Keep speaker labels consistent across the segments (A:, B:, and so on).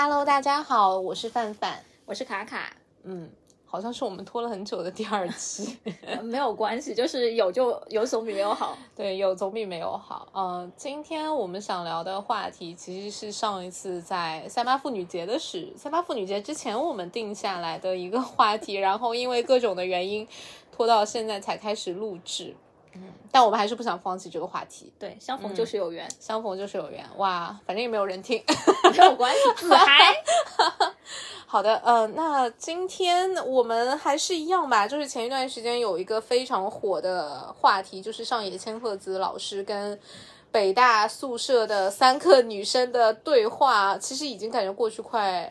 A: Hello，大家好，我是范范，
B: 我是卡卡。
A: 嗯，好像是我们拖了很久的第二期，
B: 没有关系，就是有就有总比没有好。
A: 对，有总比没有好。嗯，今天我们想聊的话题其实是上一次在三八妇女节的时，三八妇女节之前我们定下来的一个话题，然后因为各种的原因拖到现在才开始录制。嗯，但我们还是不想放弃这个话题。
B: 对，相逢就是有缘，
A: 相逢就是有缘。哇，反正也没有人听，
B: 没有关系，自嗨。
A: 好的，呃，那今天我们还是一样吧，就是前一段时间有一个非常火的话题，就是上野千鹤子老师跟北大宿舍的三个女生的对话，其实已经感觉过去快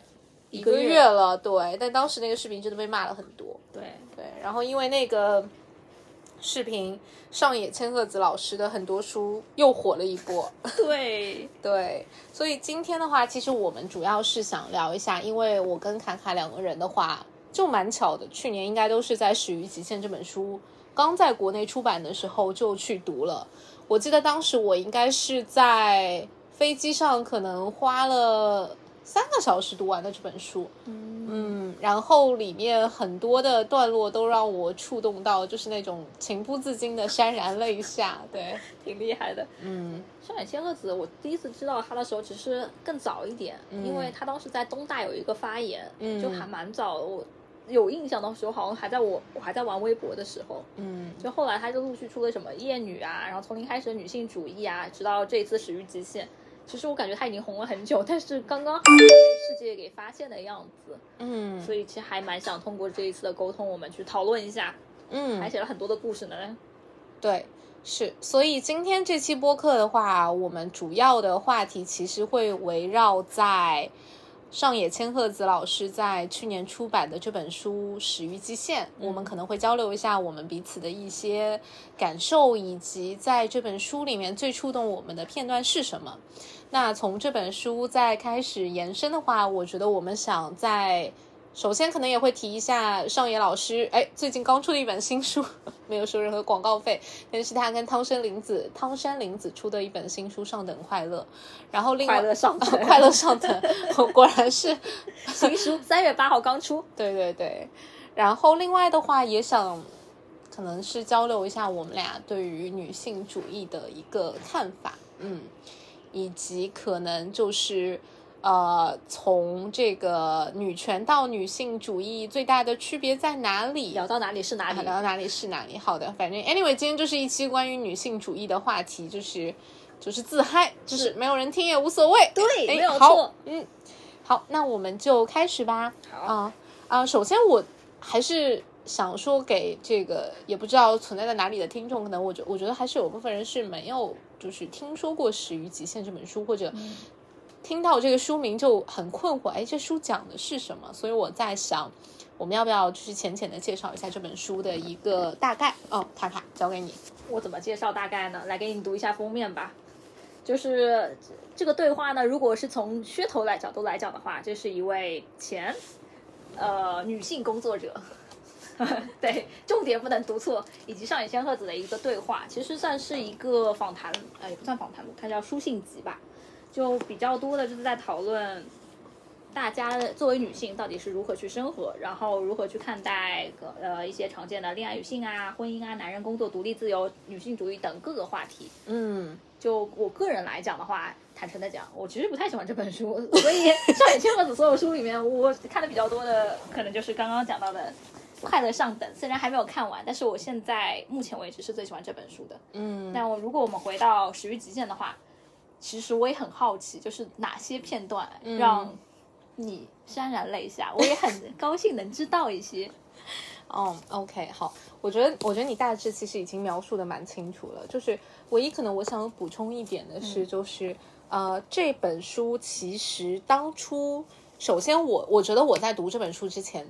A: 一个月了，对。但当时那个视频真的被骂了很多，
B: 对
A: 对。然后因为那个。视频上野千鹤子老师的很多书又火了一波，
B: 对
A: 对，所以今天的话，其实我们主要是想聊一下，因为我跟卡卡两个人的话，就蛮巧的，去年应该都是在《始于极限》这本书刚在国内出版的时候就去读了。我记得当时我应该是在飞机上，可能花了。三个小时读完的这本书，嗯，然后里面很多的段落都让我触动到，就是那种情不自禁的潸然泪下，对，
B: 挺厉害的。
A: 嗯，
B: 上海千鹤子，我第一次知道他的时候，其实更早一点，因为他当时在东大有一个发言，就还蛮早。我有印象的时候，好像还在我我还在玩微博的时候，
A: 嗯，
B: 就后来他就陆续出了什么厌女啊，然后从零开始的女性主义啊，直到这一次始于极限。其实我感觉他已经红了很久，但是刚刚好被世界给发现的样子，
A: 嗯，
B: 所以其实还蛮想通过这一次的沟通，我们去讨论一下，
A: 嗯，
B: 还写了很多的故事呢。
A: 对，是，所以今天这期播客的话，我们主要的话题其实会围绕在上野千鹤子老师在去年出版的这本书《始于极限》，我们可能会交流一下我们彼此的一些感受，以及在这本书里面最触动我们的片段是什么。那从这本书再开始延伸的话，我觉得我们想在首先可能也会提一下上野老师，哎，最近刚出的一本新书，没有收任何广告费，但是他跟汤山林子汤山林子出的一本新书《上等快乐》，然后另外
B: 快乐上等
A: 快乐上等，果然是
B: 新书，三月八号刚出，
A: 对对对，然后另外的话也想可能是交流一下我们俩对于女性主义的一个看法，嗯。以及可能就是，呃，从这个女权到女性主义最大的区别在哪里？
B: 聊到哪里是哪里？
A: 聊到哪里是哪里？好的，反正 anyway，今天就是一期关于女性主义的话题，就是就是自嗨，就是没有人听也无所谓。
B: 对，没有
A: 错。嗯，好，那我们就开始吧。
B: 好
A: 啊啊，首先我还是想说给这个也不知道存在在哪里的听众，可能我觉我觉得还是有部分人是没有。就是听说过《始于极限》这本书，或者听到这个书名就很困惑，哎，这书讲的是什么？所以我在想，我们要不要就是浅浅的介绍一下这本书的一个大概？哦，塔塔交给你。
B: 我怎么介绍大概呢？来给你读一下封面吧。就是这个对话呢，如果是从噱头来角度来讲的话，这是一位前呃女性工作者。对，重点不能读错。以及上野千鹤子的一个对话，其实算是一个访谈，呃，也不算访谈录，它叫书信集吧。就比较多的就是在讨论大家作为女性到底是如何去生活，然后如何去看待呃一些常见的恋爱女性啊、婚姻啊、男人工作独立自由、女性主义等各个话题。
A: 嗯，
B: 就我个人来讲的话，坦诚的讲，我其实不太喜欢这本书，所以上野千鹤子所有书里面，我看的比较多的，可能就是刚刚讲到的。快乐上等，虽然还没有看完，但是我现在目前为止是最喜欢这本书的。
A: 嗯，
B: 那我如果我们回到《始于极限》的话，其实我也很好奇，就是哪些片段让你潸然泪下？我也很 高兴能知道一些。
A: 哦，OK，好，我觉得，我觉得你大致其实已经描述的蛮清楚了。就是唯一可能我想补充一点的是，就是呃，这本书其实当初，首先我我觉得我在读这本书之前。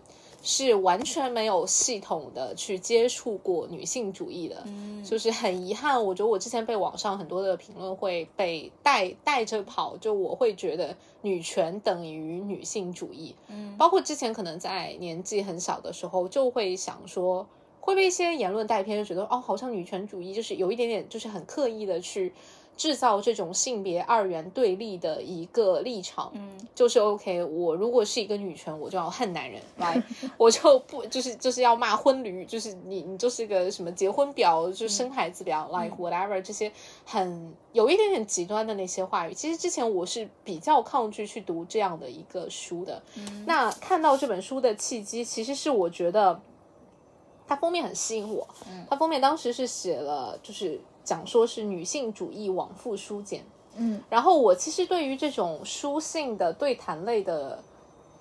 A: 是完全没有系统的去接触过女性主义的，嗯就是很遗憾。我觉得我之前被网上很多的评论会被带带着跑，就我会觉得女权等于女性主义。
B: 嗯，
A: 包括之前可能在年纪很小的时候，就会想说会被一些言论带偏，就觉得哦，好像女权主义就是有一点点，就是很刻意的去制造这种性别二元对立的一个立场，
B: 嗯，
A: 就是 OK。我如果是一个女权，我就要恨男人，来，我就不就是就是要骂婚驴，就是你你就是个什么结婚表，就生孩子婊、l i k e whatever 这些很有一点点极端的那些话语。其实之前我是比较抗拒去读这样的一个书的。那看到这本书的契机，其实是我觉得它封面很吸引我。它封面当时是写了，就是讲说是女性主义往复书简。
B: 嗯，
A: 然后我其实对于这种书信的对谈类的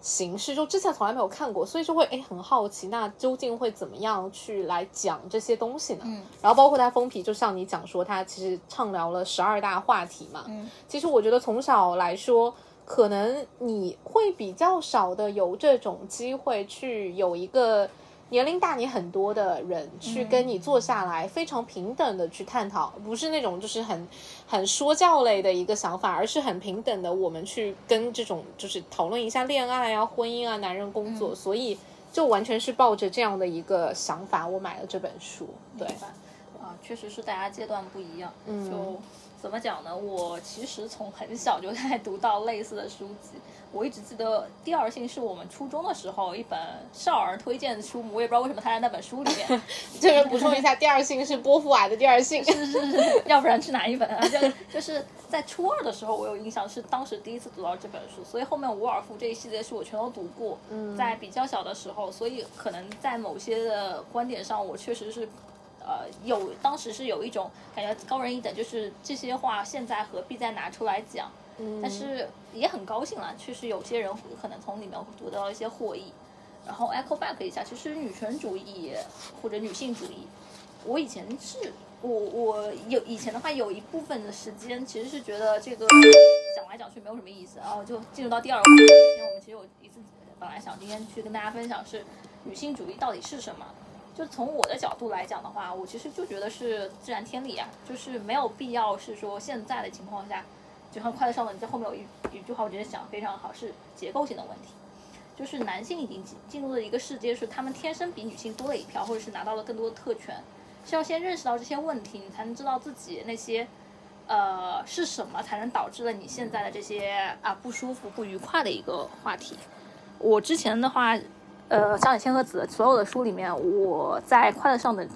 A: 形式，就之前从来没有看过，所以就会哎很好奇，那究竟会怎么样去来讲这些东西呢？
B: 嗯，
A: 然后包括他封皮，就像你讲说，他其实畅聊了十二大话题嘛。
B: 嗯，
A: 其实我觉得从小来说，可能你会比较少的有这种机会去有一个。年龄大你很多的人去跟你坐下来，非常平等的去探讨，不是那种就是很很说教类的一个想法，而是很平等的，我们去跟这种就是讨论一下恋爱啊、婚姻啊、男人工作，所以就完全是抱着这样的一个想法，我买了这本书。对，
B: 啊，确实是大家阶段不一样，
A: 嗯。
B: 就怎么讲呢？我其实从很小就在读到类似的书籍。我一直记得《第二性》是我们初中的时候一本少儿推荐的书目，我也不知道为什么它在那本书里面。
A: 这边补充一下，《第二性》是波伏娃的《第二性》。
B: 是是是，要不然是哪一本啊？就就是在初二的时候，我有印象是当时第一次读到这本书，所以后面伍尔夫这一系列书我全都读过。
A: 嗯
B: 在比较小的时候，所以可能在某些的观点上，我确实是。呃，有当时是有一种感觉高人一等，就是这些话现在何必再拿出来讲？
A: 嗯
B: 但是也很高兴啦，确实有些人可能从里面读到一些获益。然后 echo back 一下，其实女权主义或者女性主义，我以前是我我有以前的话有一部分的时间其实是觉得这个讲来讲去没有什么意思，然后就进入到第二个话题。今天我们其实有一次本来想今天去跟大家分享是女性主义到底是什么。就从我的角度来讲的话，我其实就觉得是自然天理啊，就是没有必要是说现在的情况下，就像快乐少年在后面有一一句话，我觉得讲得非常好，是结构性的问题。就是男性已经进进入了一个世界，是他们天生比女性多了一票，或者是拿到了更多的特权，是要先认识到这些问题，你才能知道自己那些，呃，是什么才能导致了你现在的这些啊不舒服、不愉快的一个话题。我之前的话，呃，上野千鹤子所有的书里面，我在快乐上的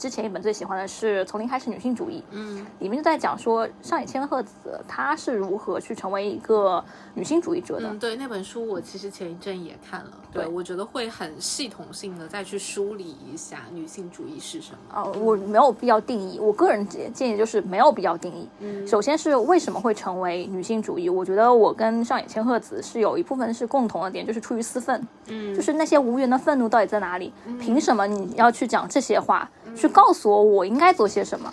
B: 之前一本最喜欢的是《从零开始女性主义》，
A: 嗯
B: 里面就在讲说上野千鹤子她是如何去成为一个女性主义者的。
A: 嗯，对，那本书我其实前一阵也看了，对
B: 对
A: 我觉得会很系统性的再去梳理一下女性主义是什么。
B: 哦，我没有必要定义。我个人建建议就是没有必要定义。
A: 嗯
B: 首先是为什么会成为女性主义？我觉得我跟上野千鹤子是有一部分是共同的点，就是出于私愤，
A: 嗯
B: 就是那些无缘的愤怒到底在哪里？凭什么你要去讲这些话，去告诉我我应该做些什么？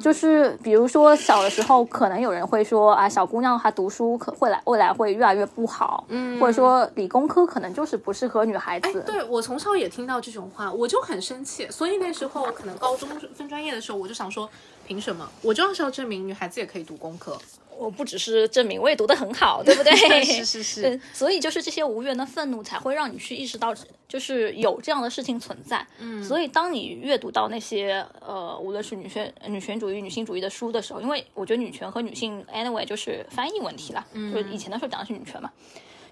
B: 就是比如说小的时候，可能有人会说啊，小姑娘她读书可会来未来会越来越不好，
A: 嗯
B: 或者说理工科可能就是不适合女孩子。
A: 对我从小也听到这种话，我就很生气。所以那时候可能高中分专业的时候，我就想说，凭什么我就是要证明女孩子也可以读工科？
B: 我不只是证明，我也读得很好，对不对？
A: 是是是，
B: 所以就是这些无缘的愤怒，才会让你去意识到，就是有这样的事情存在。嗯，所以当你阅读到那些呃，无论是女权、女权主义、女性主义的书的时候，因为我觉得女权和女性 anyway 就是翻译问题啦，嗯，就是以前的时候讲的是女权嘛。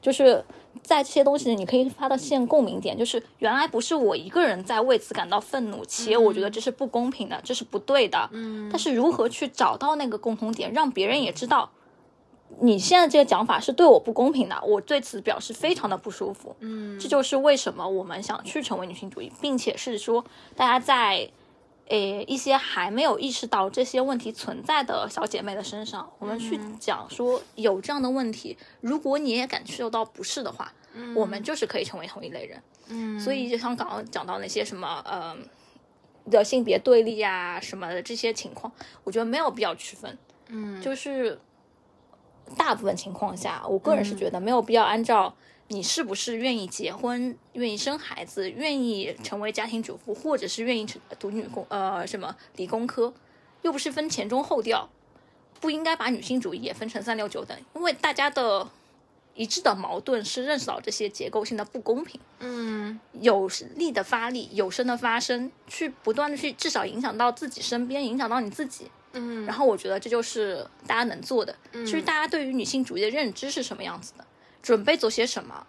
B: 就是在这些东西，你可以发到现共鸣点，就是原来不是我一个人在为此感到愤怒，且我觉得这是不公平的，这是不对的。嗯，但是如何去找到那个共同点，让别人也知道你现在这个讲法是对我不公平的，我对此表示非常的不舒服。
A: 嗯
B: 这就是为什么我们想去成为女性主义，并且是说大家在。诶，一些还没有意识到这些问题存在的小姐妹的身上，我们去讲说有这样的问题，如果你也感受到不适的话，我们就是可以成为同一类人。
A: 嗯
B: 所以就像刚刚讲到那些什么呃的性别对立啊什么的这些情况，我觉得没有必要区分。
A: 嗯
B: 就是大部分情况下，我个人是觉得没有必要按照你是不是愿意结婚、愿意生孩子、愿意成为家庭主妇，或者是愿意成读女工呃什么理工科，又不是分前中后调，不应该把女性主义也分成三六九等，因为大家的一致的矛盾是认识到这些结构性的不公平。
A: 嗯
B: 有力的发力，有声的发声，去不断的去至少影响到自己身边，影响到你自己，
A: 嗯，
B: 然后我觉得这就是大家能做的。其实大家对于女性主义的认知是什么样子的，准备做些什么，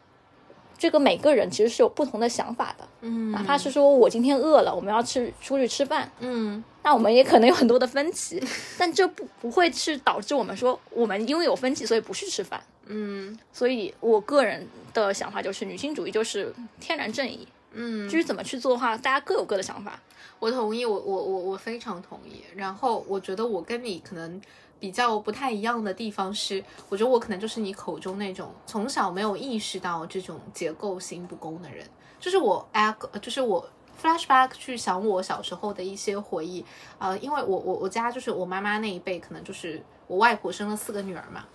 B: 这个每个人其实是有不同的想法的。
A: 嗯，
B: 哪怕是说我今天饿了，我们要吃出去吃饭，
A: 嗯
B: 那我们也可能有很多的分歧，但这不不会是导致我们说我们因为有分歧所以不去吃饭。
A: 嗯
B: 所以我个人的想法就是，女性主义就是天然正义。
A: 嗯，
B: 至于怎么去做的话，大家各有各的想法。
A: 我同意，我我我我非常同意。然后我觉得我跟你可能比较不太一样的地方是，我觉得我可能就是你口中那种从小没有意识到这种结构性不公的人。就是我 echo，就是我 flashback 去想我小时候的一些回忆。呃，因为我我我家就是我妈妈那一辈，可能就是我外婆生了四个女儿嘛。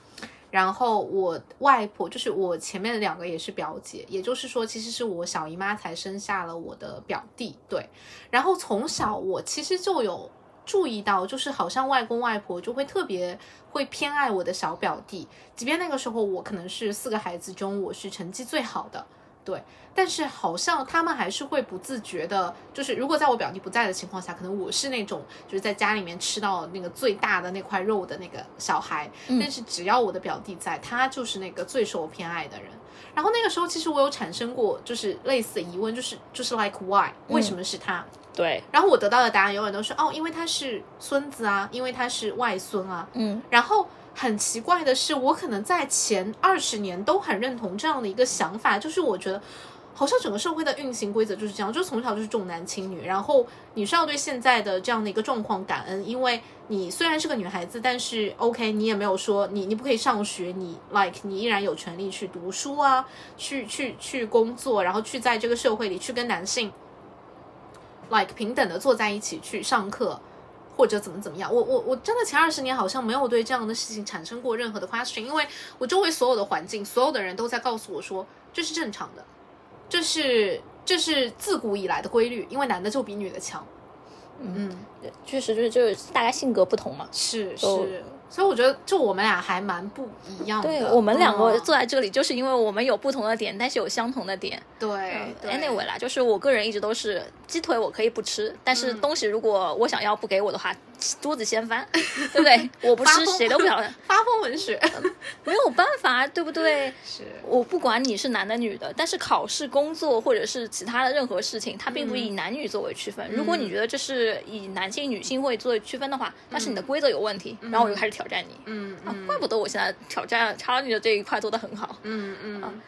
A: 然后我外婆就是我前面的两个也是表姐，也就是说，其实是我小姨妈才生下了我的表弟。对，然后从小我其实就有注意到，就是好像外公外婆就会特别会偏爱我的小表弟，即便那个时候我可能是四个孩子中我是成绩最好的，对，但是好像他们还是会不自觉的，就是如果在我表弟不在的情况下，可能我是那种就是在家里面吃到那个最大的那块肉的那个小孩，但是只要我的表弟在，他就是那个最受我偏爱的人。然后那个时候，其实我有产生过就是类似的疑问，就是就是 like why 为什么是他？
B: 对，
A: 然后我得到的答案永远都是哦，因为他是孙子啊，因为他是外孙啊。
B: 嗯，
A: 然后很奇怪的是，我可能在前二十年都很认同这样的一个想法，就是我觉得好像整个社会的运行规则就是这样，就从小就是重男轻女，然后你是要对现在的这样的一个状况感恩，因为你虽然是个女孩子，但是 OK，你也没有说你你不可以上学，你 like 你依然有权利去读书啊，去去去工作，然后去在这个社会里去跟男性 like 平等的坐在一起去上课。或者怎么怎么样，我我我真的前二十年好像没有对这样的事情产生过任何的 question，因为我周围所有的环境，所有的人都在告诉我说这是正常的，这是这是自古以来的规律，因为男的就比女的强。嗯，
B: 确实就是就是大家性格不同嘛。
A: 是是，所以我觉得就我们俩还蛮不一样的。
B: 对我们两个
A: 嗯
B: 坐在这里，就是因为我们有不同的点，但是有相同的点。
A: 对对
B: Anyway 啦，就是我个人一直都是鸡腿我可以不吃，但是
A: 嗯
B: 东西如果我想要不给我的话，桌子掀翻，对不对？我不吃谁都不想，
A: 发疯文学
B: 没有办法，对不对？
A: 是
B: 我不管你是男的女的，但是考试、工作或者是其他的任何事情，它并不
A: 嗯
B: 以男女作为区分。如果你觉得这是以男性、女性会作为区分的话，那是你的规则有问题，然后我就开始挑战你。啊
A: 嗯啊，
B: 怪不得我现在挑战查理的这一块做得很好。
A: 嗯嗯，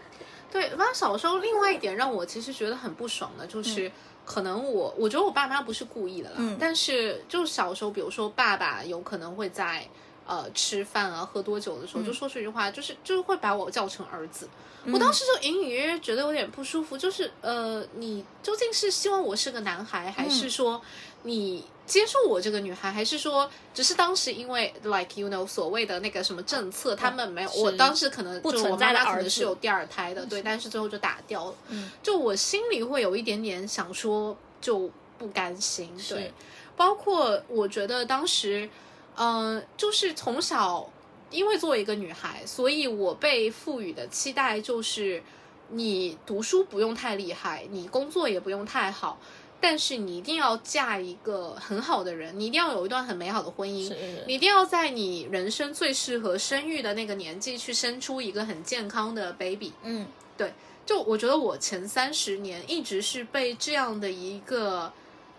A: 对，反正小时候另外一点让我其实觉得很不爽的就是。可能我我觉得我爸妈不是故意的啦，
B: 嗯。
A: 但是就小时候，比如说爸爸有可能会在呃吃饭啊、喝多酒的时候，就说出一句话，就是就是会把我叫成儿子。我当时就隐隐约约觉得有点不舒服，就是呃，你究竟是希望我是个男孩，还是说你接受我这个女孩，还是说只是当时因为 like you know 所谓的那个什么政策，他们没有，我当时可能
B: 不存在的
A: 可能
B: 儿子。
A: 是有第二胎的，对，但是最后就打掉了。
B: 嗯，
A: 就我心里会有一点点想说就不甘心，对，包括我觉得当时，嗯、就是从小因为作为一个女孩，所以我被赋予的期待就是你读书不用太厉害，你工作也不用太好。但是你一定要嫁一个很好的人，你一定要有一段很美好的婚姻，你一定要在你人生最适合生育的那个年纪去生出一个很健康的 baby。
B: 嗯，对
A: 就我觉得我前三十年一直是被这样的一个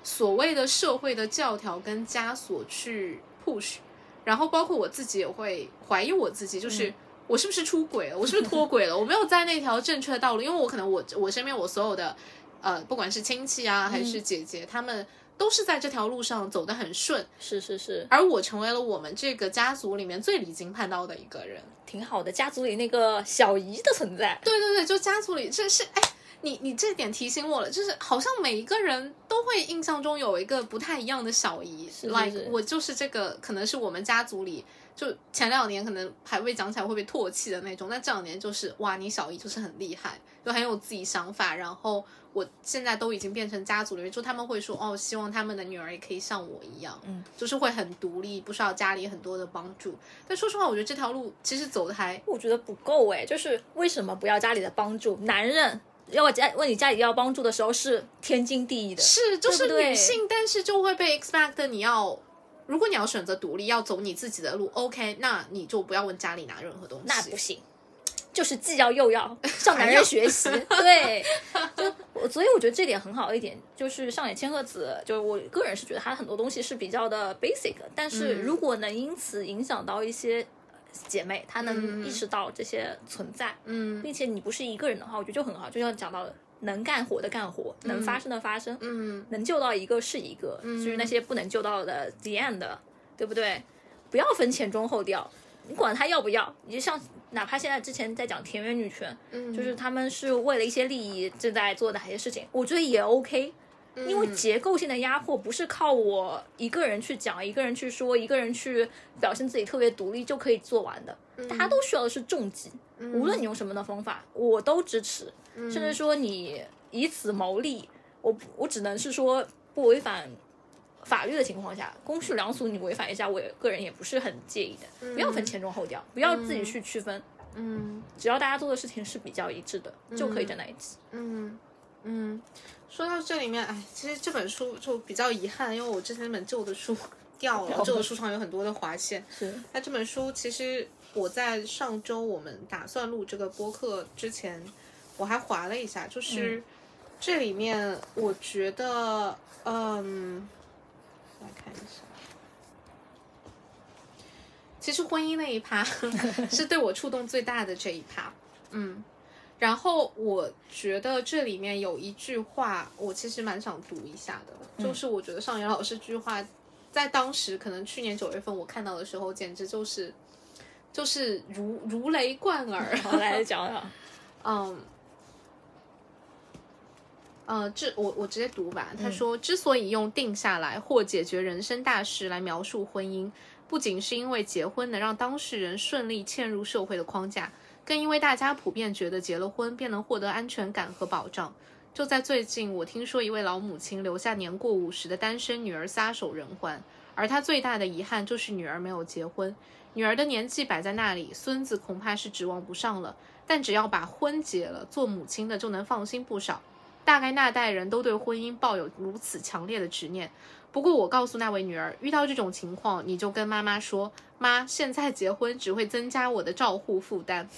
A: 所谓的社会的教条跟枷锁去 push，然后包括我自己也会怀疑我自己，就是。我是不是出轨了？我是不是脱轨了？我没有在那条正确的道路，因为我可能我我身边我所有的呃，不管是亲戚啊还是姐姐，他们都是在这条路上走得很顺，
B: 是是是，
A: 而我成为了我们这个家族里面最离经叛道的一个人。
B: 挺好的。家族里那个小姨的存在，
A: 对对对，就家族里这是哎，你你这点提醒我了，就是好像每一个人都会印象中有一个不太一样的小姨
B: 是是
A: ，like 我就是这个，可能是我们家族里就前两年可能还未讲起来会被唾弃的那种，那这两年就是哇，你小姨就是很厉害，就很有自己想法，然后我现在都已经变成家族里面，就他们会说哦，希望他们的女儿也可以像我一样，
B: 嗯，
A: 就是会很独立，不需要家里很多的帮助。但说实话，我觉得这条路其实走的还
B: 我觉得不够哎。就是为什么不要家里的帮助？男人要我家问你家里要帮助的时候是天经地义的，
A: 是，就是女性，但是就会被 expect 你要如果你要选择独立，要走你自己的路，OK，那你就不要问家里拿任何东西。
B: 那不行，就是既要又要 向男人学习。对，就我所以我觉得这点很好一点，就是上野千鹤子，就是我个人是觉得她很多东西是比较的 basic，但是如果能因此影响到一些姐妹，她能意识到这些存在，
A: 嗯
B: 并且你不是一个人的话，我觉得就很好。就像讲到的，能干活的干活，能发生的发生，
A: 嗯
B: 能救到一个是一个，就是那些不能救到的 the end，对不对？不要分前中后调，你管他要不要，你就像哪怕现在之前在讲田园女权，
A: 嗯，
B: 就是他们是为了一些利益正在做哪些事情，我觉得也 OK。因为结构性的压迫不是靠我一个人去讲、一个人去说、一个人去表现自己特别独立就可以做完的，大家都需要的是重击。无论你用什么的方法，我都支持。甚至说你以此谋利，我我只能是说不违反法律的情况下，公序良俗你违反一下，我个人也不是很介意的。不要分前中后调，不要自己去区分，
A: 嗯
B: 只要大家做的事情是比较一致的，就可以站在一起。
A: 嗯嗯，说到这里面，哎，其实这本书就比较遗憾，因为我之前那本旧的书 掉了，旧的书上有很多的划线。
B: 是，
A: 那这本书其实我在上周我们打算录这个播客之前，我还划了一下，就是这里面我觉得，嗯，来看一下。其实婚姻那一趴 是对我触动最大的这一趴，嗯，然后我觉得这里面有一句话，我其实蛮想读一下的，就是我觉得上野老师这句话，在当时可能去年九月份我看到的时候，简直就是就是如如雷贯耳。
B: 好，来讲讲。
A: 嗯，呃，这我我直接读吧。他说，之所以用定下来或解决人生大事来描述婚姻，不仅是因为结婚能让当事人顺利嵌入社会的框架，更因为大家普遍觉得结了婚便能获得安全感和保障。就在最近，我听说一位老母亲留下年过五十的单身女儿撒手人寰，而她最大的遗憾就是女儿没有结婚。女儿的年纪摆在那里，孙子恐怕是指望不上了。但只要把婚结了，做母亲的就能放心不少。大概那代人都对婚姻抱有如此强烈的执念。不过我告诉那位女儿，遇到这种情况，你就跟妈妈说：“妈，现在结婚只会增加我的照护负担。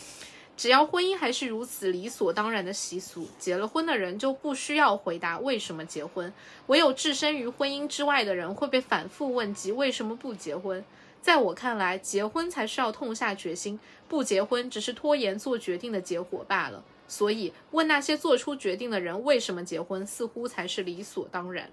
A: 只要婚姻还是如此理所当然的习俗，结了婚的人就不需要回答为什么结婚。唯有置身于婚姻之外的人会被反复问及为什么不结婚。在我看来，结婚才是要痛下决心，不结婚只是拖延做决定的结果罢了。所以，问那些做出决定的人为什么结婚，似乎才是理所当然。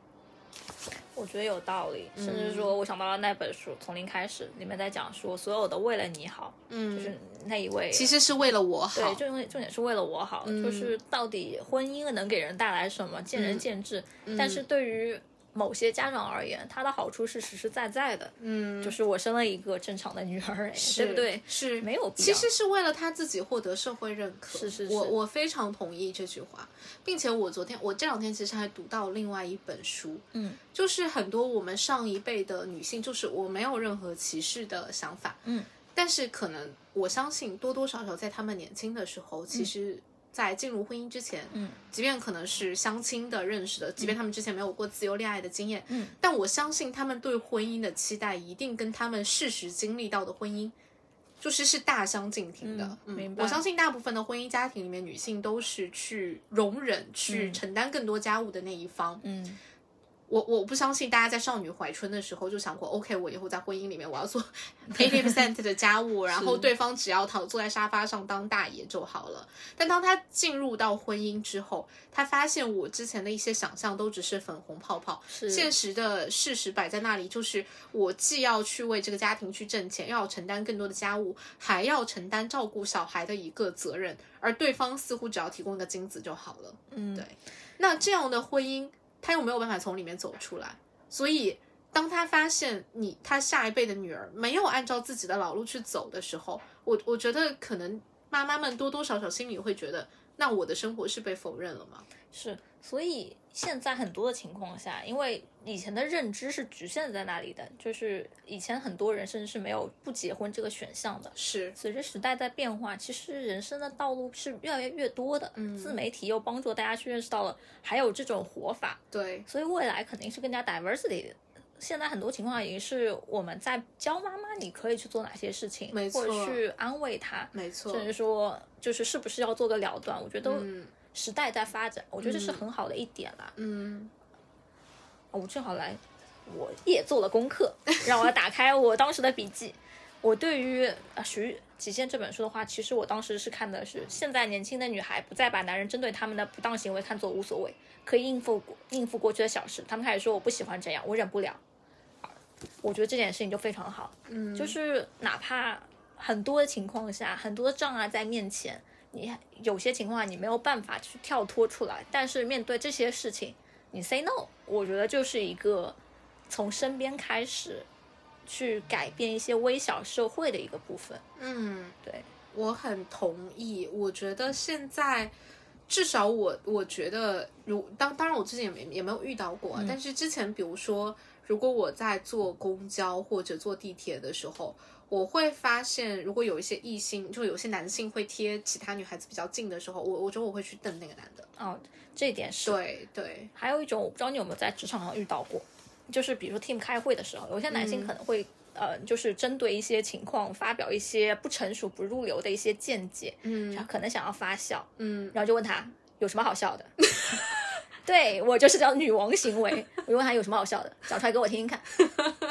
B: 我觉得有道理，甚至说，我想到了那本书《从零开始》，里面在讲说，所有的为了你好，
A: 嗯，
B: 就是那一位，
A: 其实是为了我好。
B: 对，重重点是为了我好，就是到底婚姻能给人带来什么，见仁见智。但是对于某些家长而言，它的好处是实实在在的，
A: 嗯，
B: 就是我生了一个正常的女儿，对不对？
A: 是
B: 没有必要，
A: 其实是为了他自己获得社会认可。
B: 是是是
A: 我我非常同意这句话，并且我昨天我这两天其实还读到另外一本书，
B: 嗯，
A: 就是很多我们上一辈的女性，就是我没有任何歧视的想法，
B: 嗯，
A: 但是可能我相信多多少少在她们年轻的时候，其实。在进入婚姻之前，
B: 嗯，
A: 即便可能是相亲的认识的，即便他们之前没有过自由恋爱的经验，
B: 嗯，
A: 但我相信他们对婚姻的期待一定跟他们事实经历到的婚姻，就是是大相径庭的。
B: 嗯明白。
A: 我相信大部分的婚姻家庭里面，女性都是去容忍、去承担更多家务的那一方。
B: 嗯，
A: 我我不相信大家在少女怀春的时候就想过，OK，我以后在婚姻里面我要做 eighty percent 的家务，然后对方只要躺坐在沙发上当大爷就好了。但当他进入到婚姻之后，他发现我之前的一些想象都只是粉红泡泡，
B: 是
A: 现实的事实摆在那里，就是我既要去为这个家庭去挣钱，又要承担更多的家务，还要承担照顾小孩的一个责任，而对方似乎只要提供一个精子就好了。
B: 嗯，
A: 对那这样的婚姻，他又没有办法从里面走出来，所以当他发现你他下一辈的女儿没有按照自己的老路去走的时候，我我觉得可能妈妈们多多少少心里会觉得，那我的生活是被否认了吗？
B: 是，所以现在很多的情况下，因为以前的认知是局限在那里的，就是以前很多人甚至是没有不结婚这个选项的。
A: 是，
B: 随着时代在变化，其实人生的道路是越来越多的。
A: 嗯。
B: 自媒体又帮助大家去认识到了还有这种活法，
A: 对，
B: 所以未来肯定是更加 diversity 的。现在很多情况已经是我们在教妈妈你可以去做哪些事情，
A: 没错。
B: 或者去安慰她，
A: 没错。
B: 甚至说就是是不是要做个了断，我觉得
A: 嗯
B: 时代在发展，我觉得这是很好的一点啦。
A: 嗯
B: 我正好来，我也做了功课，让我打开我当时的笔记。我对于《啊徐极限》这本书的话，其实我当时是看的是现在年轻的女孩不再把男人针对他们的不当行为看作无所谓，可以应付过应付过去的小事。他们开始说我不喜欢这样，我忍不了。我觉得这件事情就非常好，
A: 嗯，
B: 就是哪怕很多的情况下，很多的障碍在面前，你有些情况你没有办法去跳脱出来，但是面对这些事情，你 say no，我觉得就是一个从身边开始去改变一些微小社会的一个部分。
A: 嗯，
B: 对，
A: 我很同意。我觉得现在至少我我觉得，如当当然我之前也没也没有遇到过啊，但是之前比如说，如果我在坐公交或者坐地铁的时候。我会发现，如果有一些异性，就有些男性会贴其他女孩子比较近的时候，我我觉得我会去瞪那个男的。
B: 哦，这一点是。
A: 对对，
B: 还有一种，我不知道你有没有在职场上遇到过，就是比如说 team 开会的时候，有些男性可能会、呃，就是针对一些情况发表一些不成熟、不入流的一些见解，
A: 嗯
B: 然后可能想要发笑，
A: 嗯
B: 然后就问他有什么好笑的。对我就是叫女王行为，我就问他有什么好笑的，讲出来给我听听看。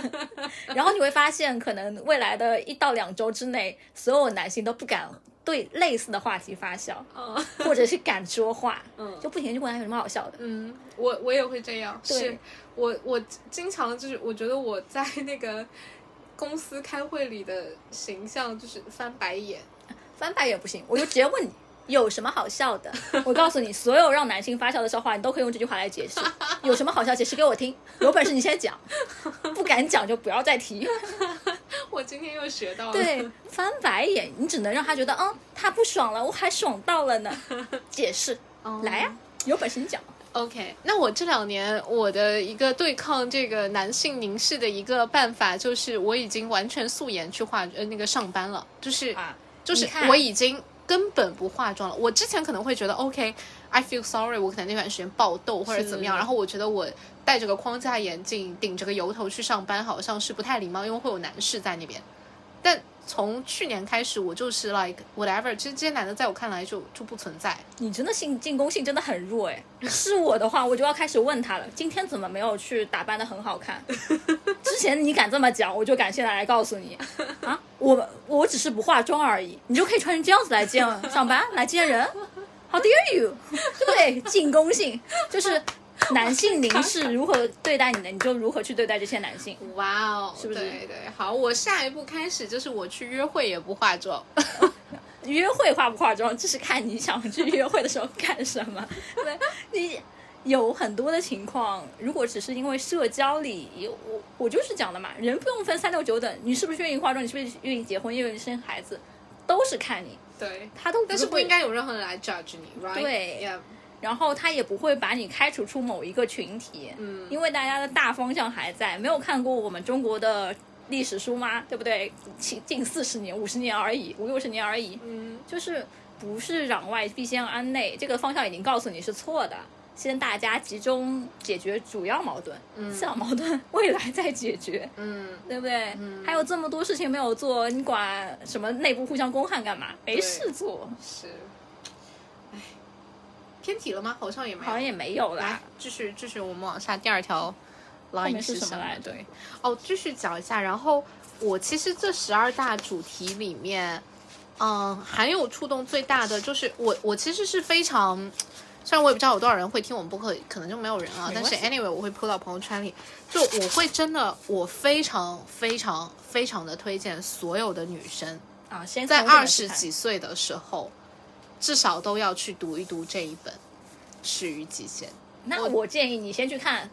B: 然后你会发现，可能未来的一到两周之内，所有男性都不敢对类似的话题发笑，
A: 嗯
B: 或者是敢说话，
A: 嗯
B: 就不停地去问他有什么好笑的。
A: 嗯，我我也会这样。
B: 对
A: 是我我经常就是我觉得我在 那个公司开会里的形象就是翻白眼。
B: 翻白眼不行，我就直接问你有什么好笑的。我告诉你，所有让男性发笑的笑话，你都可以用这句话来解释。有什么好笑，解释给我听。有本事你先讲，不敢讲就不要再提。
A: 我今天又学到了。
B: 对，翻白眼，你只能让他觉得，嗯，他不爽了，我还爽到了呢。解释，
A: 哦
B: 来呀、有本事你讲。
A: OK，那我这两年我的一个对抗这个男性凝视的一个办法，就是我已经完全素颜去化呃那个上班了，就是、
B: 啊，
A: 就是我已经根本不化妆了。我之前可能会觉得 OK，I、feel sorry，我可能那段时间爆痘或者怎么样，然后我觉得我戴着个框架眼镜，顶着个油头去上班，好像是不太礼貌，因为会有男士在那边。但从去年开始，我就是 like whatever，其实这些男的在我看来就就不存在。
B: 你真的性进攻性真的很弱哎。是我的话，我就要开始问他了，今天怎么没有去打扮的很好看？之前你敢这么讲，我就敢现在来告诉你 啊，我我只是不化妆而已，你就可以穿成这样子来见上班来见人？How dare you？对？进攻性就是 男性凝视如何对待你的，你就如何去对待这些男性。
A: 哇哦，
B: 是不是
A: 对对，好，我下一步开始就是我去约会也不化妆。
B: 约会化不化妆，这是看你想去约会的时候干什么。对，你有很多的情况，如果只是因为社交礼仪，我我就是讲的嘛，人不用分三六九等，你是不是愿意化妆，你是不是愿意结婚，愿意生孩子，都是看你，
A: 对，
B: 他都会
A: 但是不应。该有任何人来 judge 你，right？
B: 对
A: yeah,
B: 然后他也不会把你开除出某一个群体，
A: 嗯
B: 因为大家的大方向还在。没有看过我们中国的历史书吗？对不对？近近四十年、五十年而已，五六十年而已。
A: 嗯，
B: 就是不是攘外必先安内，这个方向已经告诉你是错的。先大家集中解决主要矛盾，次要矛盾未来再解决，
A: 嗯，
B: 对不对？还有这么多事情没有做，你管什么内部互相攻汉干嘛？没事做，
A: 是，哎，偏题了吗？好像也没有，
B: 好像也没有
A: 来
B: 啦。
A: 继续继续，我们往下第二条 line
B: 面是什么来
A: 对，哦，继续讲一下。然后我其实这十二大主题里面，嗯，还有触动最大的就是我我其实是非常。虽然我也不知道有多少人会听我们播客，可能就没有人啊。但是 anyway，我会 po 到朋友圈里。就我会真的，我非常非常非常的推荐所有的女生，
B: 啊，先
A: 在二十几岁的时候，至少都要去读一读这一本《始于极限》，
B: 那我建议你先去看，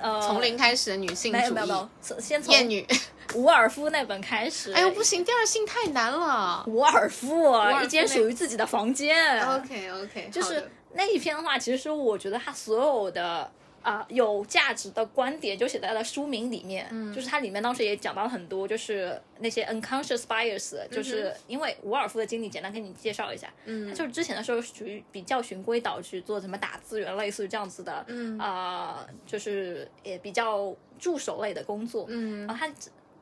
B: 呃，
A: 从零开始的女性主义
B: 没有没有没有，先从
A: 艳女。
B: 伍尔夫那本开始。
A: 哎呦，不行，第二性太难了。
B: 伍尔夫
A: 尔夫
B: 一间属于自己的房间。
A: OK OK，
B: 就是那一篇的话，其实我觉得他所有的啊、有价值的观点就写在了书名里面。
A: 嗯
B: 就是它里面当时也讲到了很多，就是那些 unconscious bias，就是因为伍尔夫的经历，简单给你介绍一下。
A: 嗯
B: 就是之前的时候属于比较循规蹈矩，做什么打字员，类似于这样子的，
A: 嗯
B: 啊、就是也比较助手类的工作。
A: 嗯
B: 然后他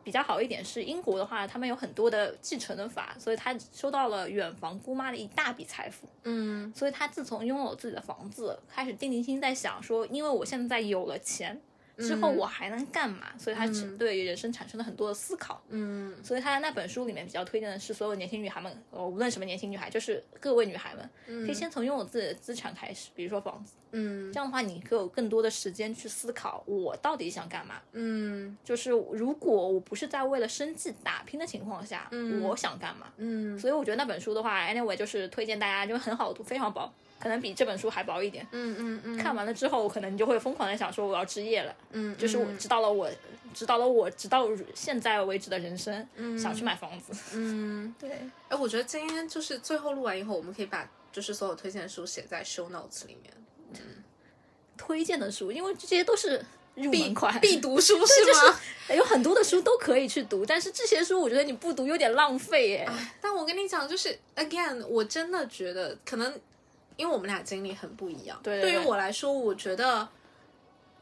B: 比较好一点是英国的话，他们有很多的继承的法，所以他收到了远房姑妈的一大笔财富。
A: 嗯
B: 所以他自从拥有自己的房子，开始定定心在想说，因为我现在有了钱。之后我还能干嘛？所以他只对人生产生了很多的思考。
A: 嗯
B: 所以他在那本书里面比较推荐的是，所有年轻女孩们，呃，无论什么年轻女孩，就是各位女孩们，可以先从拥有自己的资产开始，比如说房子。
A: 嗯
B: 这样的话，你可以有更多的时间去思考，我到底想干嘛。
A: 嗯
B: 就是如果我不是在为了生计打拼的情况下，我想干嘛？
A: 嗯
B: 所以我觉得那本书的话，anyway 就是推荐大家，就很好读，非常薄，可能比这本书还薄一点。
A: 嗯嗯嗯，
B: 看完了之后，可能你就会疯狂的想说我要置业了，
A: 嗯
B: 就是我知道了我知道了我直到现在为止的人生，想去买房子。
A: 嗯，
B: 对，
A: 哎，我觉得今天就是最后录完以后，我们可以把就是所有推荐的书写在 show notes 里面，嗯。
B: 推荐的书，因为这些都是入门款，
A: 必读书 是吗？
B: 有很多的书都可以去读，但是这些书我觉得你不读有点浪费耶。
A: 但我跟你讲，就是 again，我真的觉得可能因为我们俩经历很不一样。
B: 对对对
A: 于我来说，我觉得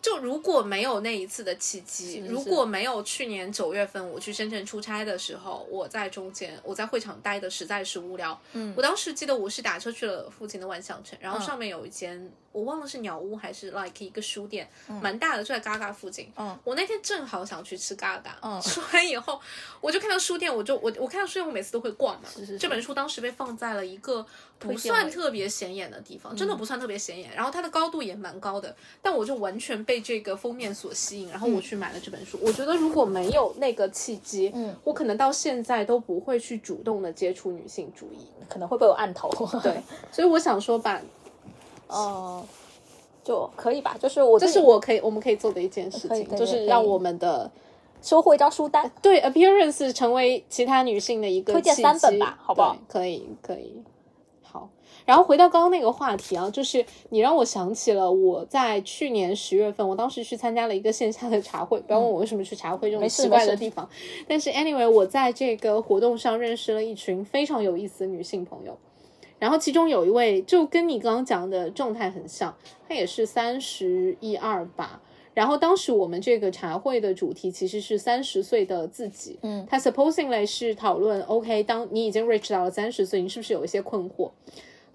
A: 就如果没有那一次的契机，
B: 是是
A: 如果没有去年九月份我去深圳出差的时候，我在中间我在会场待的实在是无聊。
B: 嗯
A: 我当时记得我是打车去了附近的万象城，然后
B: 嗯
A: 上面有一间、我忘了是鸟屋还是 like 一个书店，蛮大的，就在嘎嘎附近。
B: 嗯
A: 我那天正好想去吃嘎嘎，
B: 嗯
A: 吃完以后，我就看到书店，我就我我看到书店，我每次都会逛嘛。
B: 是是是
A: 这本书当时被放在了一个不算特别显眼的地方，真的不算特别显眼。然后它的高度也蛮高的，但我就完全被这个封面所吸引，然后我去买了这本书。我觉得如果没有那个契机，
B: 嗯，
A: 我可能到现在都不会去主动的接触女性主义。
B: 可能会被我按头。
A: 对，所以我想说吧，
B: 嗯，就可以吧。就是我
A: 这是我可以我们可以做的一件事情，就是让我们的。
B: 收获一张书单。
A: 对 appearance 成为其他女性的一个
B: 推荐
A: 契
B: 三本
A: 机
B: 吧好不好
A: 可以，可以。好，然后回到刚刚那个话题啊，就是你让我想起了我在去年十月份，我当时去参加了一个线下的茶会，不要问我为什么去茶会这种奇怪的地方，但是 anyway，我在这个活动上认识了一群非常有意思的女性朋友。然后其中有一位就跟你刚刚讲的状态很像，她也是三十一二吧。然后当时我们这个茶会的主题其实是三十岁的自己，
B: 嗯，
A: 它 supposingly 是讨论 OK，当你已经 reach 到了三十岁，你是不是有一些困惑？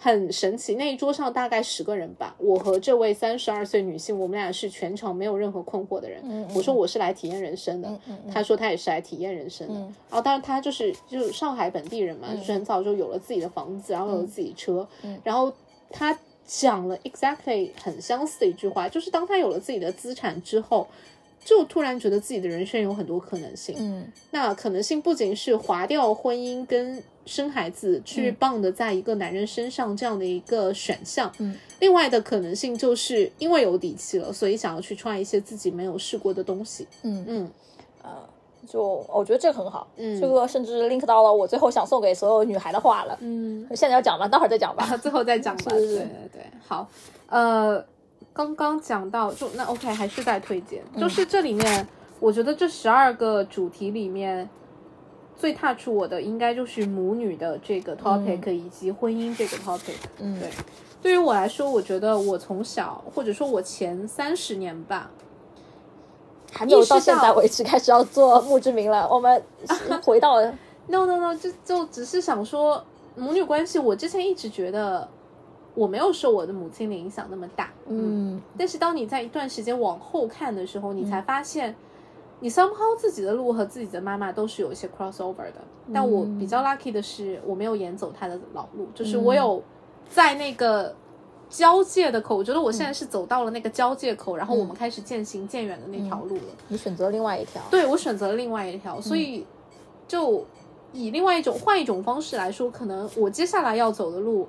A: 很神奇，那一桌上大概十个人吧，我和这位三十二岁女性，我们俩是全场没有任何困惑的人。
B: 嗯嗯
A: 我说我是来体验人生的，他说他也是来体验人生的。
B: 嗯
A: 然后当然他就是就是上海本地人嘛，就是很早就有了自己的房子，然后有了自己车，
B: 嗯
A: 然后他讲了 exactly 很相似的一句话，就是当他有了自己的资产之后，就突然觉得自己的人生有很多可能性。
B: 嗯
A: 那可能性不仅是划掉婚姻跟生孩子，去棒的在一个男人身上这样的一个选项，
B: 嗯，
A: 另外的可能性就是因为有底气了，所以想要去 try 一些自己没有试过的东西。
B: 嗯
A: 嗯
B: 呃，就我觉得这个很好。
A: 嗯
B: 这个甚至 link 到了我最后想送给所有女孩的话了。
A: 嗯，
B: 现在要讲吗？待会儿再讲吧。
A: 最后再讲吧。对对对，好，呃，刚刚讲到就那 OK，还是在推荐，
B: 嗯
A: 就是这里面，我觉得这十二个主题里面。最 touch 我的应该就是母女的这个 topic、以及婚姻这个 topic。
B: 嗯
A: 对，对于我来说，我觉得我从小或者说我前三十年吧，
B: 还没有到现在为止开始要做墓志铭了。我们回到
A: No No No，就就只是想说母女关系，我之前一直觉得我没有受我的母亲的影响那么大，
B: 嗯。
A: 但是当你在一段时间往后看的时候，你才发现，你 somehow 自己的路和自己的妈妈都是有一些 crossover 的。但我比较 lucky 的是，我没有沿走她的老路，就是我有在那个交界的口，我觉得我现在是走到了那个交界口，然后我们开始渐行渐远的那条路了。
B: 你选择另外一条。
A: 对我选择了另外一条，所以就以另外一种换一种方式来说，可能我接下来要走的路，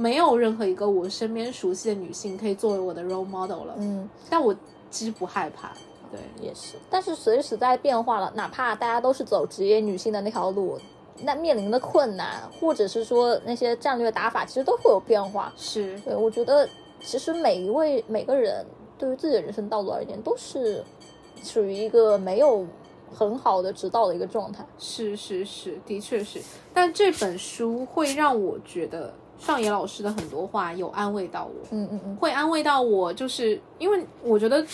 A: 没有任何一个我身边熟悉的女性可以作为我的 role model 了。
B: 嗯，
A: 但我其实不害怕，对，
B: 也是。但是随着时在变化了，哪怕大家都是走职业女性的那条路，那面临的困难，或者是说那些战略打法，其实都会有变化。
A: 是，
B: 对，我觉得其实每一位每个人对于自己的人生道路而言，都是属于一个没有很好的指导的一个状态。
A: 是是是，的确是。但这本书会让我觉得上野老师的很多话有安慰到我，
B: 嗯嗯嗯，
A: 会安慰到我，就是因为我觉得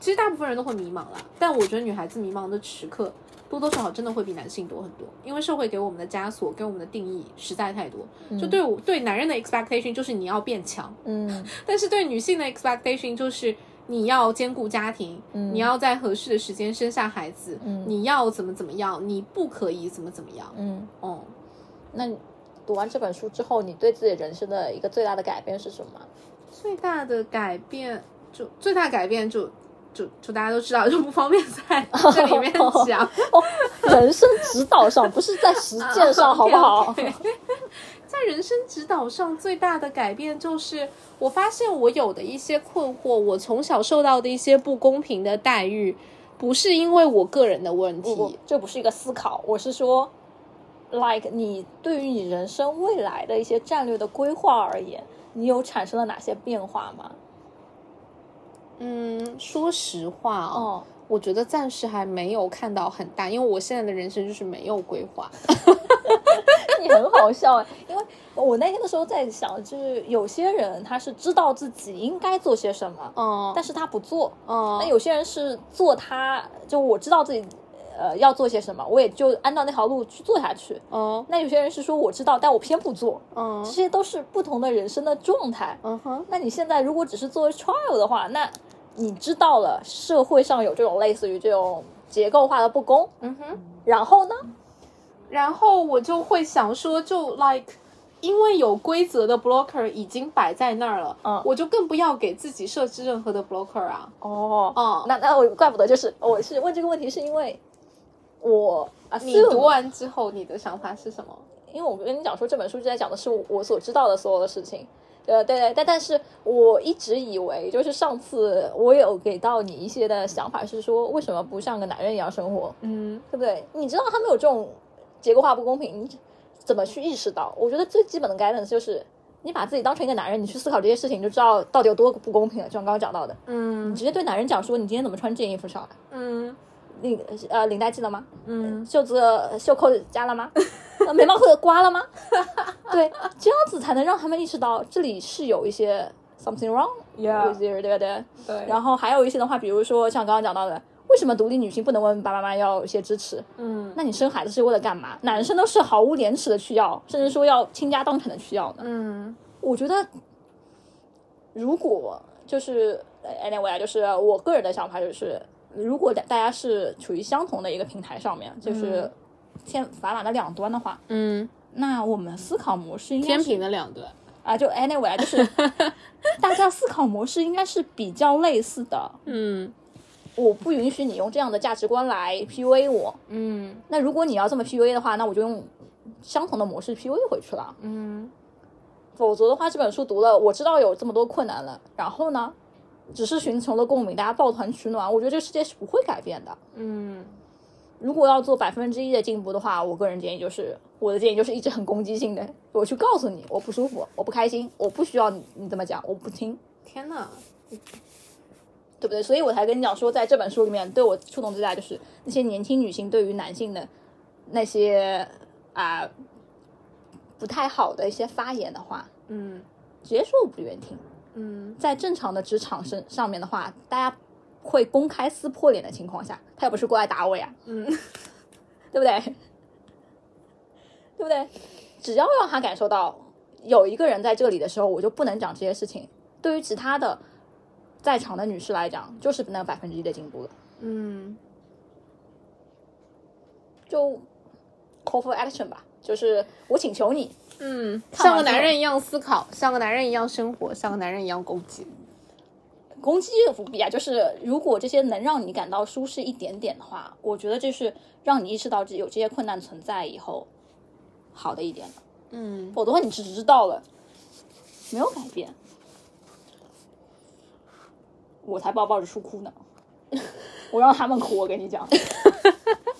A: 其实大部分人都会迷茫啦，但我觉得女孩子迷茫的时刻多多少少真的会比男性多很多，因为社会给我们的枷锁、给我们的定义实在太多。就对我对男人的 expectation 就是你要变强，
B: 嗯。
A: 但是对女性的 expectation 就是你要兼顾家庭，
B: 嗯。
A: 你要在合适的时间生下孩子，
B: 嗯。
A: 你要怎么怎么样，你不可以怎么怎么样。
B: 嗯。
A: 哦、
B: 那你读完这本书之后，你对自己人生的一个最大的改变是什么？
A: 最大的改变就最大的改变就就就大家都知道，就不方便在 这里面讲。
B: 哦，人生指导上，不是在实践上，好不好
A: 在人生指导上，最大的改变就是，我发现我有的一些困惑，我从小受到的一些不公平的待遇，不是因为我个人的问题，
B: 不不，这不是一个思考，我是说，like 你对于你人生未来的一些战略的规划而言，你有产生了哪些变化吗？
A: 嗯，说实话哦，
B: 哦，
A: 我觉得暂时还没有看到很大，因为我现在的人生就是没有规划。
B: 你很好笑哎，因为我那天的时候在想，就是有些人他是知道自己应该做些什么，
A: 嗯，
B: 但是他不做；
A: 嗯，
B: 那有些人是做他，就我知道自己呃要做些什么，我也就按照那条路去做下去。
A: 嗯
B: 那有些人是说我知道，但我偏不做，
A: 嗯
B: 这些都是不同的人生的状态。
A: 嗯哼，
B: 那你现在如果只是作为 trial 的话，那你知道了社会上有这种类似于这种结构化的不公，
A: 嗯哼。
B: 然后呢？
A: 然后我就会想说，就 like，因为有规则的 blocker 已经摆在那儿了，
B: 嗯
A: 我就更不要给自己设置任何的 blocker 啊。
B: 哦
A: 哦
B: 那那我怪不得就是我是问这个问题，是因为我啊，
A: 你读完之后，你的想法是什么？
B: 因为我跟你讲说这本书就在讲的是我所知道的所有的事情。呃，对对，但但是我一直以为，就是上次我有给到你一些的想法，是说为什么不像个男人一样生活，
A: 嗯
B: 对不对？你知道他们有这种结构化不公平，你怎么去意识到？我觉得最基本的 guidance 就是你把自己当成一个男人，你去思考这些事情，你就知道到底有多不公平了。就像刚刚讲到的，嗯你
A: 嗯
B: 直接对男人讲说你今天怎么穿这件衣服上来，
A: 嗯
B: 领呃领带系了吗？
A: 嗯
B: 袖子呃袖扣加了吗？呃眉毛或刮了吗？对，这样子才能让他们意识到这里是有一些 something wrong
A: Yeah
B: with you，对不对？
A: 对，
B: 然后还有一些的话，比如说像刚刚讲到的，为什么独立女性不能问爸爸妈妈要一些支持？
A: 嗯
B: 那你生孩子是为了干嘛？男生都是毫无廉耻的去要，甚至说要倾家荡产的去要呢。
A: 嗯
B: 我觉得，如果就是呃 anyway，啊就是我个人的想法就是，如果大大家是处于相同的一个平台上面，就是天砝码的两端的话，
A: 嗯，
B: 那我们思考模式应该是
A: 天平的两端。
B: 啊，就 anyway，啊就是 大家思考模式应该是比较类似的。
A: 嗯
B: 我不允许你用这样的价值观来 PUA 我。
A: 嗯
B: 那如果你要这么 PUA 的话，那我就用相同的模式 PUA 回去了。
A: 嗯
B: 否则的话，这本书读了，我知道有这么多困难了，然后呢，只是寻求了共鸣，大家抱团取暖，我觉得这个世界是不会改变的。
A: 嗯
B: 如果要做百分之一的进步的话，我个人建议就是，我的建议就是一直很攻击性的，我去告诉你，我不舒服，我不开心，我不需要你你这么讲，我不听，
A: 天哪！
B: 对不对？所以我才跟你讲说，在这本书里面，对我触动最大就是那些年轻女性对于男性的那些啊、不太好的一些发言的话，
A: 嗯
B: 直接说我不愿意听。
A: 嗯
B: 在正常的职场上上面的话，大家会公开撕破脸的情况下，他又不是过来打我呀，
A: 嗯
B: 对不对？对不对？只要让他感受到有一个人在这里的时候，我就不能讲这些事情。对于其他的在场的女士来讲，就是那百分之一的进步了。
A: 嗯
B: 就 call for action 吧，就是我请求你，
A: 嗯，像个男人一样思考，像个男人一样生活，像个男人一样攻击。
B: 攻击这个不必啊，就是如果这些能让你感到舒适一点点的话，我觉得这是让你意识到这有这些困难存在以后好的一点的。
A: 嗯
B: 否则的话，你只知道了，没有改变，我才不要抱着书哭呢。我让他们哭，我跟你讲。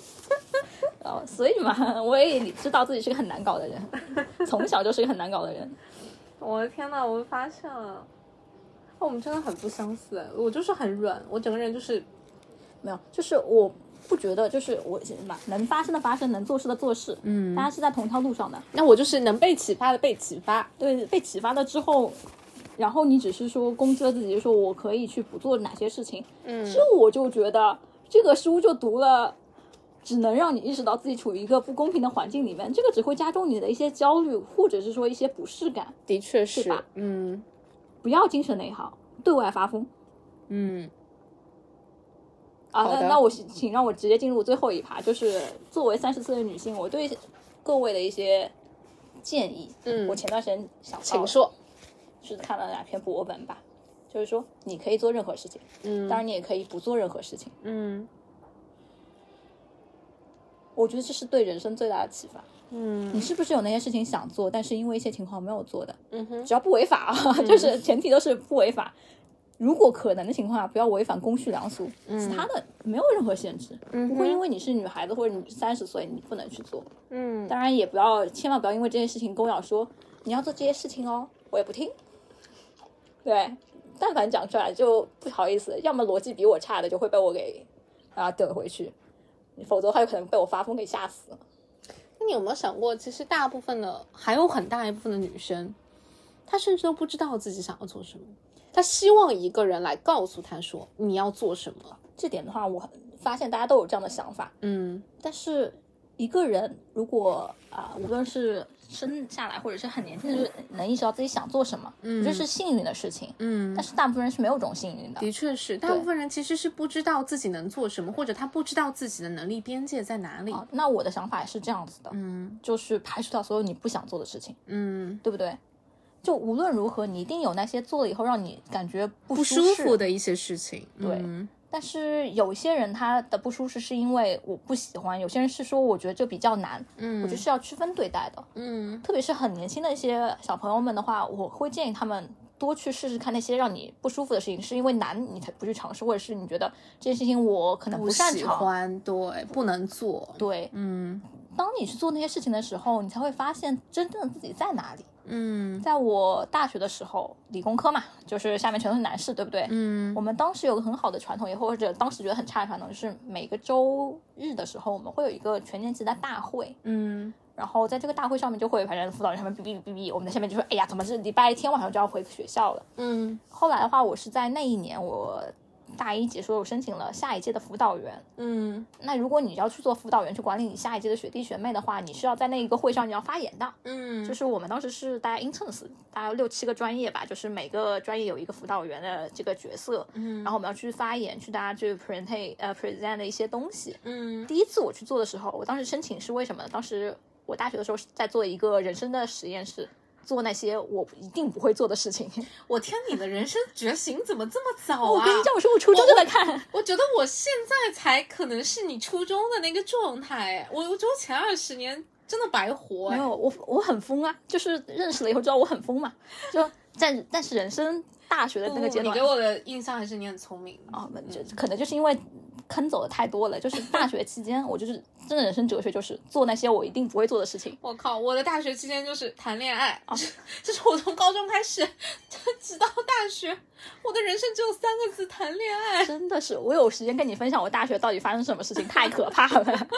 B: 哦，所以嘛，我也知道自己是个很难搞的人，从小就是一个很难搞的人。
A: 我的天呐，我发现了，我们真的很不相似，我就是很软，我整个人就是
B: 没有，就是我不觉得，就是我能发生的发生，能做事的做事，嗯，大家是在同一条路上的。
A: 那我就是能被启发的被启发，
B: 对，被启发了之后，然后你只是说攻击了自己，说我可以去不做哪些事情，嗯，这我就觉得这个书就读了，只能让你意识到自己处于一个不公平的环境里面，这个只会加重你的一些焦虑，或者是说一些不适感。
A: 的确是
B: 吧？
A: 嗯，
B: 不要精神内耗，对外发疯。
A: 嗯，
B: 啊，那那我请让我直接进入最后一趴，就是作为三十岁的女性，我对各位的一些建议。
A: 嗯
B: 我前段时间想
A: 请说。
B: 是看了两篇博文吧，就是说你可以做任何事情，
A: 嗯
B: 当然你也可以不做任何事情。
A: 嗯
B: 我觉得这是对人生最大的启发。
A: 嗯
B: 你是不是有那些事情想做，但是因为一些情况没有做的？
A: 嗯哼，
B: 只要不违法啊，就是前提都是不违法。如果可能的情况下，不要违反公序良俗，其他的没有任何限制，
A: 嗯
B: 不会因为你是女孩子或者你三十岁你不能去做。
A: 嗯
B: 当然也不要，千万不要因为这件事情跟我讲说你要做这些事情哦，我也不听。对，但凡讲出来就不好意思，要么逻辑比我差的就会被我给啊怼回去，否则的话有可能被我发疯给吓死。
A: 那你有没有想过，其实大部分的还有很大一部分的女生，她甚至都不知道自己想要做什么，她希望一个人来告诉她说你要做什么。
B: 这点的话，我发现大家都有这样的想法，
A: 嗯
B: 但是一个人如果啊、无论是生下来或者是很年轻的，就是能意识到自己想做什么，嗯，这是幸运的事情。
A: 嗯
B: 但是大部分人是没有这种幸运的。
A: 的确是，大部分人其实是不知道自己能做什么，或者他不知道自己的能力边界在哪里。
B: 啊，那我的想法也是这样子的，
A: 嗯
B: 就是排除掉所有你不想做的事情，
A: 嗯，
B: 对不对？就无论如何，你一定有那些做了以后让你感觉不
A: 不
B: 舒
A: 服的一些事情。
B: 对
A: 嗯
B: 但是有些人他的不舒适是因为我不喜欢，有些人是说我觉得这比较难，
A: 嗯
B: 我觉得是要区分对待的。
A: 嗯
B: 特别是很年轻的一些小朋友们的话，我会建议他们多去试试看那些让你不舒服的事情，是因为难你才不去尝试，或者是你觉得这件事情我可能
A: 不喜
B: 擅长。
A: 欢，对，不能做。
B: 对，
A: 嗯
B: 当你去做那些事情的时候，你才会发现真正的自己在哪里。
A: 嗯
B: 在我大学的时候，理工科嘛，就是下面全都是男士，对不对？
A: 嗯
B: 我们当时有个很好的传统，也或者当时觉得很差的传统，就是每个周日的时候，我们会有一个全年级的大会。
A: 嗯
B: 然后在这个大会上面，就会反正辅导员上面哔哔哔哔，我们在下面就说，哎呀，怎么是礼拜天晚上就要回学校了？
A: 嗯
B: 后来的话，我是在那一年，我大一结束，我申请了下一届的辅导员。
A: 嗯
B: 那如果你要去做辅导员，去管理你下一届的学弟学妹的话，你是要在那一个会上你要发言的。
A: 嗯，
B: 就是我们当时是大家 interns，大概六七个专业吧，就是每个专业有一个辅导员的这个角色，
A: 嗯
B: 然后我们要去发言，去大家去 present 呃 present 的一些东西。
A: 嗯
B: 第一次我去做的时候，我当时申请是为什么呢？当时我大学的时候是在做一个人生的实验室，做那些我一定不会做的事情。
A: 我天，你的人生觉醒怎么这么早啊？
B: 我跟你讲，我说我初中就在看，
A: 我觉得我现在才可能是你初中的那个状态，我我觉得前二十年真的白活哎。
B: 没有我我很疯啊，就是认识了以后知道我很疯嘛，就在但是人生大学的那个阶段
A: 你给，我的印象还是你很聪明。
B: 啊，就可能就是因为坑走的太多了，就是大学期间我就是真的人生哲学就是做那些我一定不会做的事情。
A: 我靠，我的大学期间就是谈恋爱啊，这是我从高中开始，直到大学，我的人生只有三个字：谈恋爱。
B: 真的是，我有时间跟你分享我大学到底发生什么事情，太可怕了。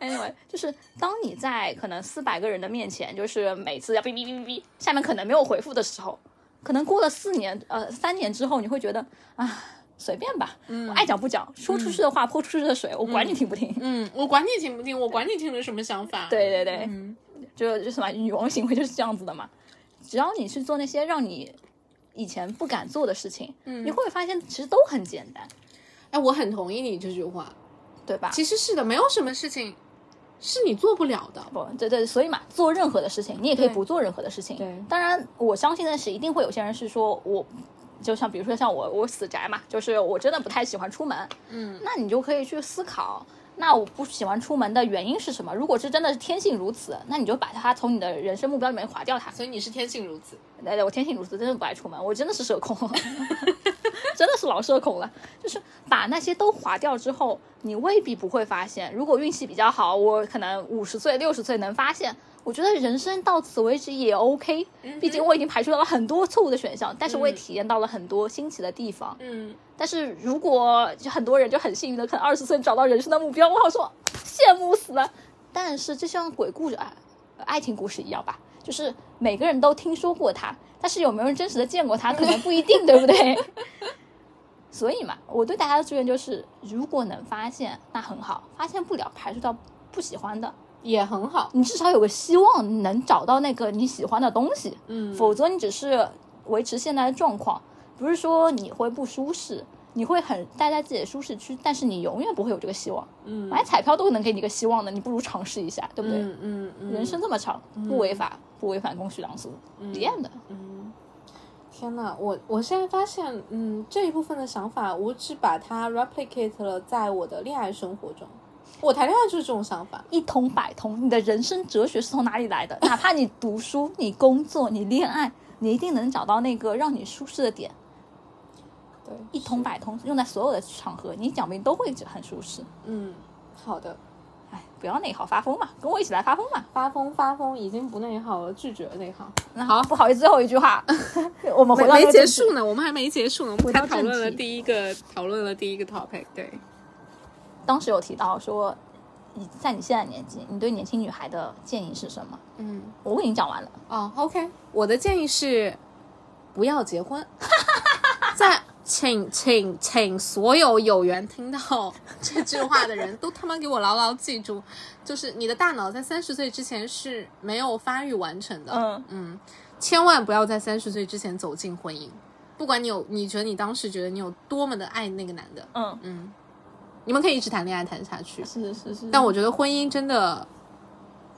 B: anyway，就是当你在可能四百个人的面前，就是每次要哔哔哔哔哔，下面可能没有回复的时候，可能过了四年呃三年之后，你会觉得啊随便吧，我爱讲不讲，说出去的话泼出去的水，我管你听不听。
A: 嗯，我管你听不听，我管你听了什么想法。
B: 对对对，
A: 嗯
B: 就就什么女王行为就是这样子的嘛。只要你去做那些让你以前不敢做的事情，你会发现其实都很简单，
A: 哎，我很同意你这句话。
B: 对吧？
A: 其实是的，没有什么事情是你做不了的。
B: 不，对对，所以嘛，做任何的事情，你也可以不做任何的事情。
A: 对
B: 当然我相信的是，一定会有些人是说我。就像比如说像我，我死宅嘛，就是我真的不太喜欢出门。
A: 嗯，
B: 那你就可以去思考，那我不喜欢出门的原因是什么？如果是真的是天性如此，那你就把它从你的人生目标里面划掉它。
A: 所以你是天性如此。
B: 对对，我天性如此，真的不爱出门，我真的是社恐，真的是老社恐了。就是把那些都划掉之后，你未必不会发现。如果运气比较好，我可能五十岁、六十岁能发现，我觉得人生到此为止也 OK，毕竟我已经排除掉了很多错误的选项，但是我也体验到了很多新奇的地方。
A: 嗯，
B: 但是如果就很多人就很幸运的，可能二十岁找到人生的目标，我好说羡慕死了。但是就像鬼故事啊、爱情故事一样吧，就是每个人都听说过它，但是有没有人真实的见过它，可能不一定，对不对？所以嘛，我对大家的祝愿就是，如果能发现，那很好；发现不了，排除掉不喜欢的，
A: 也很好。
B: 你至少有个希望能找到那个你喜欢的东西。
A: 嗯，
B: 否则你只是维持现在的状况，不是说你会不舒适，你会很待在自己的舒适区，但是你永远不会有这个希望。
A: 嗯
B: 买彩票都能给你个希望的，你不如尝试一下，对不对？
A: 嗯嗯嗯，
B: 人生这么长，不违法，不违反公序良俗，一样的。
A: 嗯，天呐，我我现在发现，嗯，这一部分的想法，我只把它 replicate 了在我的恋爱生活中。我谈恋爱就是这种想法，
B: 一通百通，你的人生哲学是从哪里来的？哪怕你读书、你工作、你恋爱，你一定能找到那个让你舒适的点，
A: 对，
B: 一通百通，用在所有的场合，你讲不定都会很舒适。
A: 嗯，好的，
B: 哎，不要内耗发疯嘛，跟我一起来发疯嘛。
A: 发疯发疯，已经不内耗了，拒绝内耗。
B: 那好，不好意思，最后一句话，我们回
A: 没没
B: 到那个正题
A: 结束呢，我们还没结束呢，我们
B: 回到
A: 才讨论了第一个，讨论了第一个 topic，对，
B: 当时有提到说，你在你现在年纪，你对年轻女孩的建议是什么？
A: 嗯，
B: 我已经讲完了。
A: 哦，OK，我的建议是不要结婚。在请请请所有有缘听到 这句话的人都他妈给我牢牢记住，就是你的大脑在三十岁之前是没有发育完成的。
B: 嗯
A: 嗯，千万不要在三十岁之前走进婚姻，不管你有你觉得你当时觉得你有多么的爱那个男的，
B: 嗯，
A: 嗯，你们可以一直谈恋爱谈下去，
B: 是是是。
A: 但我觉得婚姻真的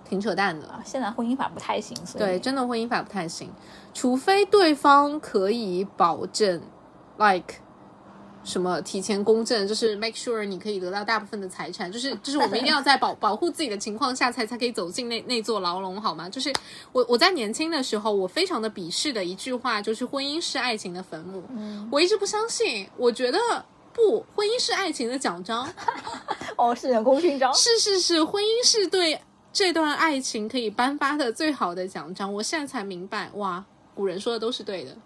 A: 挺扯淡的。
B: 啊，现在婚姻法不太行，所以
A: 对，真的婚姻法不太行，除非对方可以保证，like 什么提前公证，就是 make sure 你可以得到大部分的财产，就是就是我们一定要在保 保护自己的情况下才才可以走进那那座牢笼，好吗？就是我我在年轻的时候，我非常的鄙视的一句话就是婚姻是爱情的坟墓，我一直不相信，我觉得。不，婚姻是爱情的奖章，
B: 哦，是人工勋章。
A: 是是是，婚姻是对这段爱情可以颁发的最好的奖章。我现在才明白，哇，古人说的都是对的。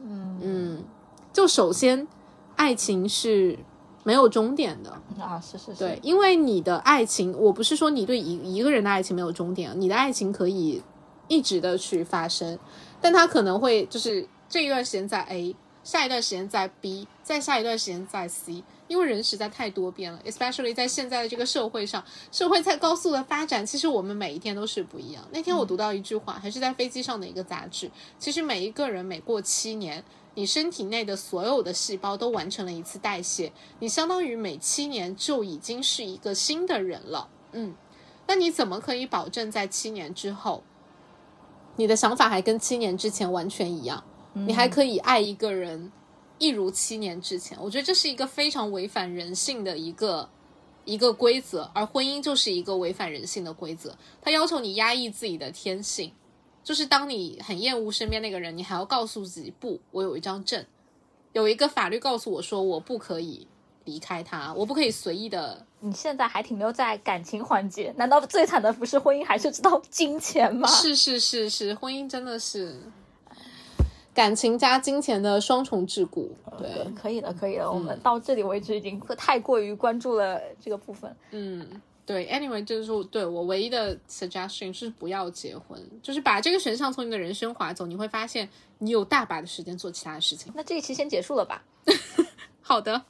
B: 嗯
A: 嗯，就首先，爱情是没有终点的。
B: 啊，是是是，
A: 对，，因为你的爱情，我不是说你对一一个人的爱情没有终点，你的爱情可以一直的去发生，但它可能会就是这一段时间在 A，下一段时间在 B，再下一段时间在 C，因为人实在太多变了，especially 在现在的这个社会上，社会在高速的发展，其实我们每一天都是不一样。那天我读到一句话，还是在飞机上的一个杂志，其实每一个人每过七年。你身体内的所有的细胞都完成了一次代谢，你相当于每七年就已经是一个新的人了。嗯，那你怎么可以保证在七年之后，你的想法还跟七年之前完全一样？你还可以爱一个人，一如七年之前？我觉得这是一个非常违反人性的一个一个规则，而婚姻就是一个违反人性的规则。它要求你压抑自己的天性，就是当你很厌恶身边那个人，你还要告诉自己不，我有一张证，有一个法律告诉我说我不可以离开他，我不可以随意的
B: 你现在还停留在感情环节，难道最惨的不是婚姻，还是知道金钱吗？
A: 是是是是，婚姻真的是感情加金钱的双重桎梏。对，
B: 可以的，可以的，我们到这里为止已经太过于关注了这个部分。
A: 嗯，对，anyway，就是说对我唯一的 suggestion 是不要结婚，就是把这个选项从你的人生划走，你会发现你有大把的时间做其他的事情。
B: 那这一期先结束了吧？
A: 好的。